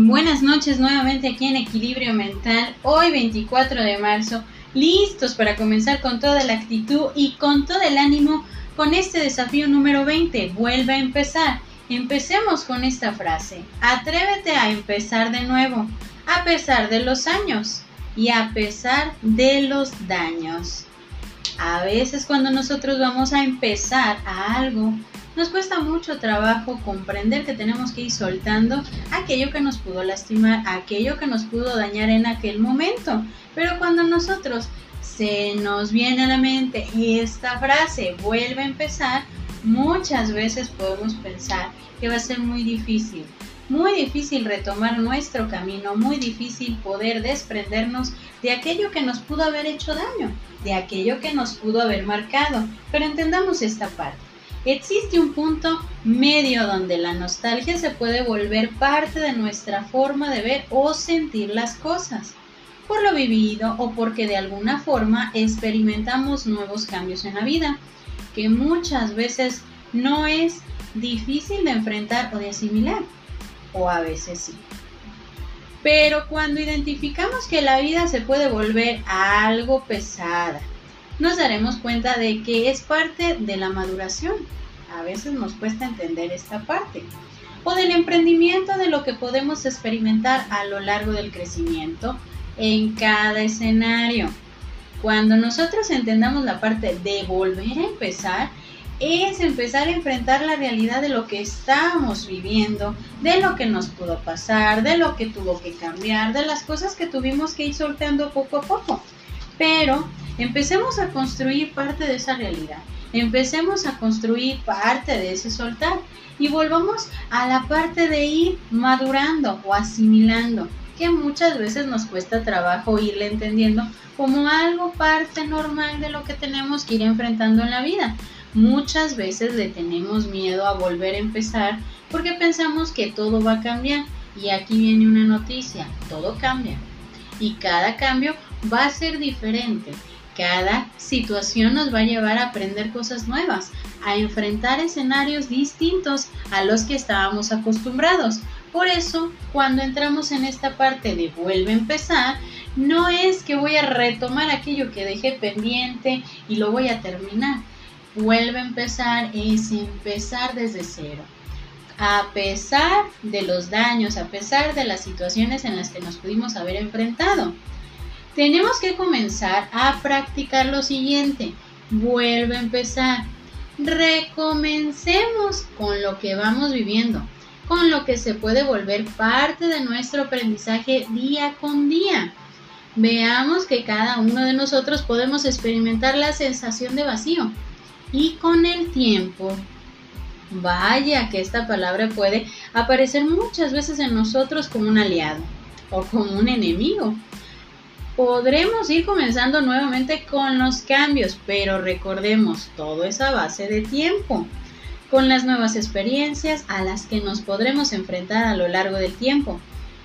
Buenas noches nuevamente aquí en Equilibrio Mental, hoy 24 de marzo, listos para comenzar con toda la actitud y con todo el ánimo con este desafío número 20. Vuelve a empezar. Empecemos con esta frase. Atrévete a empezar de nuevo, a pesar de los años y a pesar de los daños. A veces cuando nosotros vamos a empezar a algo, nos cuesta mucho trabajo comprender que tenemos que ir soltando aquello que nos pudo lastimar, aquello que nos pudo dañar en aquel momento. Pero cuando nosotros se nos viene a la mente esta frase, vuelve a empezar, muchas veces podemos pensar que va a ser muy difícil. Muy difícil retomar nuestro camino, muy difícil poder desprendernos de aquello que nos pudo haber hecho daño, de aquello que nos pudo haber marcado. Pero entendamos esta parte. Existe un punto medio donde la nostalgia se puede volver parte de nuestra forma de ver o sentir las cosas, por lo vivido o porque de alguna forma experimentamos nuevos cambios en la vida, que muchas veces no es difícil de enfrentar o de asimilar, o a veces sí. Pero cuando identificamos que la vida se puede volver algo pesada, nos daremos cuenta de que es parte de la maduración. A veces nos cuesta entender esta parte. O del emprendimiento de lo que podemos experimentar a lo largo del crecimiento en cada escenario. Cuando nosotros entendamos la parte de volver a empezar, es empezar a enfrentar la realidad de lo que estamos viviendo, de lo que nos pudo pasar, de lo que tuvo que cambiar, de las cosas que tuvimos que ir soltando poco a poco. Pero Empecemos a construir parte de esa realidad. Empecemos a construir parte de ese soltar y volvamos a la parte de ir madurando o asimilando, que muchas veces nos cuesta trabajo irle entendiendo como algo parte normal de lo que tenemos que ir enfrentando en la vida. Muchas veces le tenemos miedo a volver a empezar porque pensamos que todo va a cambiar. Y aquí viene una noticia, todo cambia. Y cada cambio va a ser diferente cada situación nos va a llevar a aprender cosas nuevas, a enfrentar escenarios distintos a los que estábamos acostumbrados. Por eso, cuando entramos en esta parte de vuelve a empezar, no es que voy a retomar aquello que dejé pendiente y lo voy a terminar. Vuelve a empezar es empezar desde cero. A pesar de los daños, a pesar de las situaciones en las que nos pudimos haber enfrentado tenemos que comenzar a practicar lo siguiente. Vuelve a empezar. Recomencemos con lo que vamos viviendo, con lo que se puede volver parte de nuestro aprendizaje día con día. Veamos que cada uno de nosotros podemos experimentar la sensación de vacío y con el tiempo Vaya que esta palabra puede aparecer muchas veces en nosotros como un aliado o como un enemigo podremos ir comenzando nuevamente con los cambios, pero recordemos, todo es a base de tiempo, con las nuevas experiencias a las que nos podremos enfrentar a lo largo del tiempo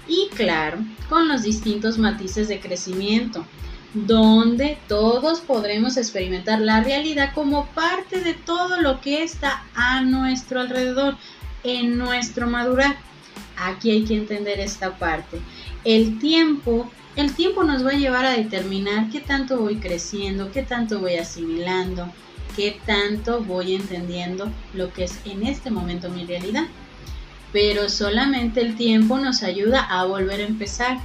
y claro, con los distintos matices de crecimiento, donde todos podremos experimentar la realidad como parte de todo lo que está a nuestro alrededor, en nuestro madurar. Aquí hay que entender esta parte. El tiempo el tiempo nos va a llevar a determinar qué tanto voy creciendo, qué tanto voy asimilando, qué tanto voy entendiendo lo que es en este momento mi realidad. Pero solamente el tiempo nos ayuda a volver a empezar,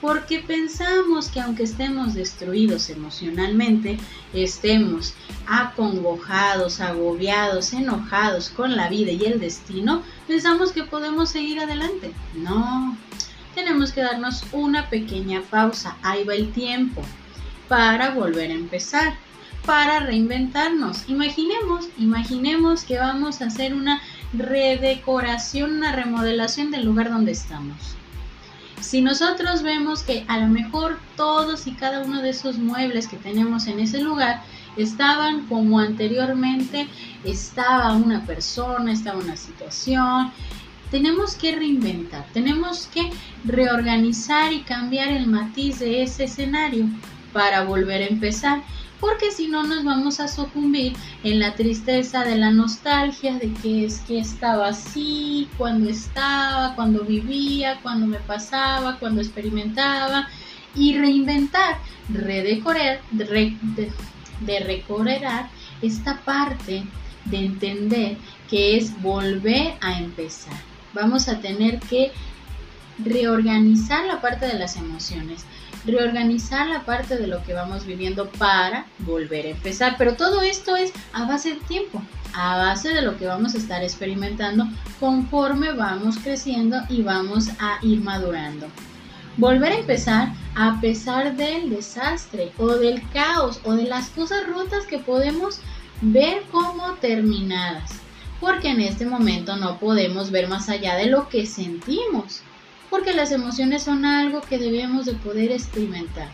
porque pensamos que aunque estemos destruidos emocionalmente, estemos acongojados, agobiados, enojados con la vida y el destino, pensamos que podemos seguir adelante. No, tenemos que darnos una pequeña pausa, ahí va el tiempo, para volver a empezar, para reinventarnos. Imaginemos, imaginemos que vamos a hacer una redecoración, una remodelación del lugar donde estamos. Si nosotros vemos que a lo mejor todos y cada uno de esos muebles que tenemos en ese lugar estaban como anteriormente estaba una persona, estaba una situación, tenemos que reinventar, tenemos que reorganizar y cambiar el matiz de ese escenario para volver a empezar. Porque si no nos vamos a sucumbir en la tristeza de la nostalgia de que es que estaba así, cuando estaba, cuando vivía, cuando me pasaba, cuando experimentaba y reinventar, redecorar, de, de recorrer esta parte de entender que es volver a empezar. Vamos a tener que reorganizar la parte de las emociones, reorganizar la parte de lo que vamos viviendo para volver a empezar. Pero todo esto es a base de tiempo, a base de lo que vamos a estar experimentando conforme vamos creciendo y vamos a ir madurando. Volver a empezar a pesar del desastre o del caos o de las cosas rotas que podemos ver como terminadas. Porque en este momento no podemos ver más allá de lo que sentimos porque las emociones son algo que debemos de poder experimentar,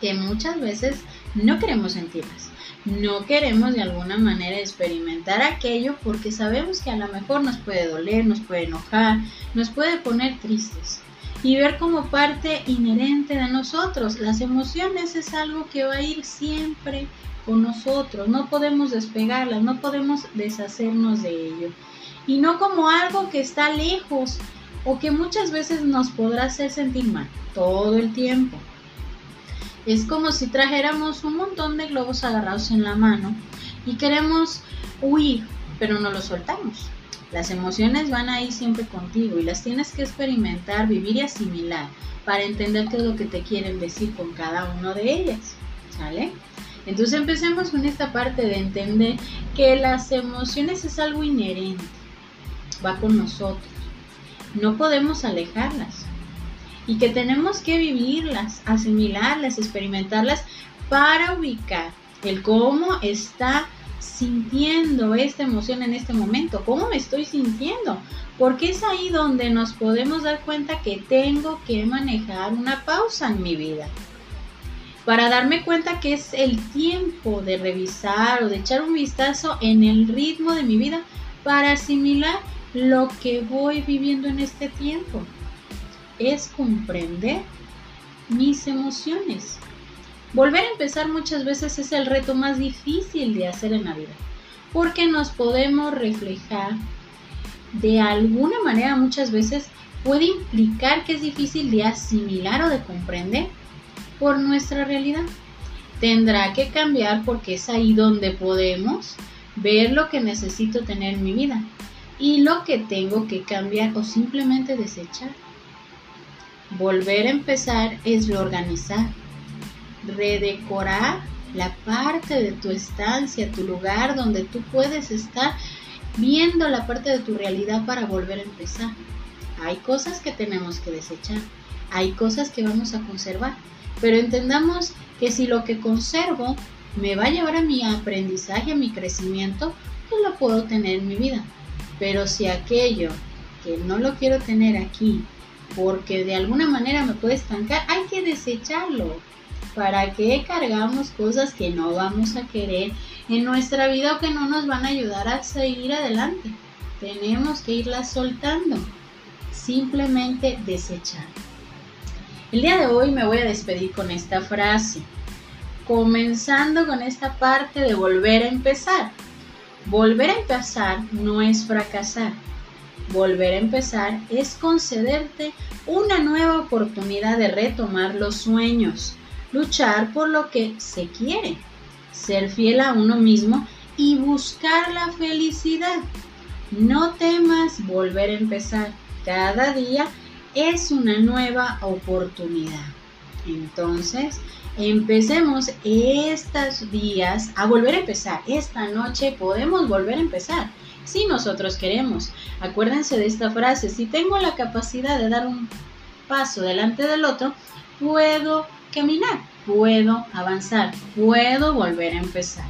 que muchas veces no queremos sentirlas, no queremos de alguna manera experimentar aquello porque sabemos que a lo mejor nos puede doler, nos puede enojar, nos puede poner tristes y ver como parte inherente de nosotros. Las emociones es algo que va a ir siempre con nosotros, no podemos despegarlas, no podemos deshacernos de ello. Y no como algo que está lejos, o que muchas veces nos podrá hacer sentir mal todo el tiempo. Es como si trajéramos un montón de globos agarrados en la mano y queremos huir, pero no los soltamos. Las emociones van ahí siempre contigo y las tienes que experimentar, vivir y asimilar para entender qué es lo que te quieren decir con cada uno de ellas. ¿Sale? Entonces empecemos con esta parte de entender que las emociones es algo inherente, va con nosotros no podemos alejarlas y que tenemos que vivirlas, asimilarlas, experimentarlas para ubicar el cómo está sintiendo esta emoción en este momento, cómo me estoy sintiendo, porque es ahí donde nos podemos dar cuenta que tengo que manejar una pausa en mi vida. Para darme cuenta que es el tiempo de revisar o de echar un vistazo en el ritmo de mi vida para asimilar lo que voy viviendo en este tiempo. Es comprender mis emociones. Volver a empezar muchas veces es el reto más difícil de hacer en la vida, porque nos podemos reflejar de alguna manera muchas veces puede implicar que es difícil de asimilar o de comprender por nuestra realidad. Tendrá que cambiar porque es ahí donde podemos ver lo que necesito tener en mi vida y lo que tengo que cambiar o simplemente desechar. Volver a empezar es reorganizar, redecorar la parte de tu estancia, tu lugar donde tú puedes estar viendo la parte de tu realidad para volver a empezar. Hay cosas que tenemos que desechar, hay cosas que vamos a conservar, pero entendamos que si lo que conservo me va a llevar a mi aprendizaje, a mi crecimiento, pues lo puedo tener en mi vida. Pero si aquello que no lo quiero tener aquí, porque de alguna manera me puede estancar, hay que desecharlo. ¿Para qué cargamos cosas que no vamos a querer en nuestra vida o que no nos van a ayudar a seguir adelante? Tenemos que irlas soltando. Simplemente desechar. El día de hoy me voy a despedir con esta frase, comenzando con esta parte de volver a empezar. Volver a empezar no es fracasar. Volver a empezar es concederte una nueva oportunidad de retomar los sueños, luchar por lo que se quiere, ser fiel a uno mismo y buscar la felicidad. No temas volver a empezar. Cada día es una nueva oportunidad. Entonces, empecemos estos días a volver a empezar. Esta noche podemos volver a empezar si nosotros queremos. Acuérdense de esta frase, si tengo la capacidad de dar un paso delante del otro, puedo caminar, puedo avanzar, puedo volver a empezar.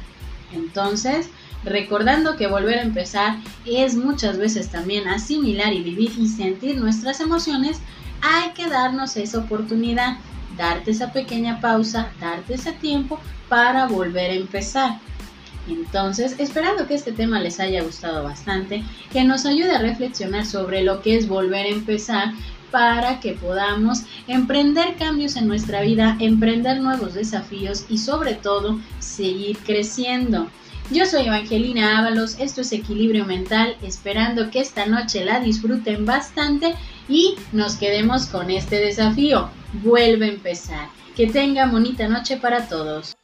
Entonces, recordando que volver a empezar es muchas veces también asimilar y vivir y sentir nuestras emociones, hay que darnos esa oportunidad darte esa pequeña pausa, darte ese tiempo para volver a empezar. Entonces, esperando que este tema les haya gustado bastante, que nos ayude a reflexionar sobre lo que es volver a empezar, para que podamos emprender cambios en nuestra vida, emprender nuevos desafíos y sobre todo seguir creciendo. Yo soy Evangelina Ábalos, esto es Equilibrio Mental, esperando que esta noche la disfruten bastante y nos quedemos con este desafío. Vuelve a empezar. Que tenga bonita noche para todos.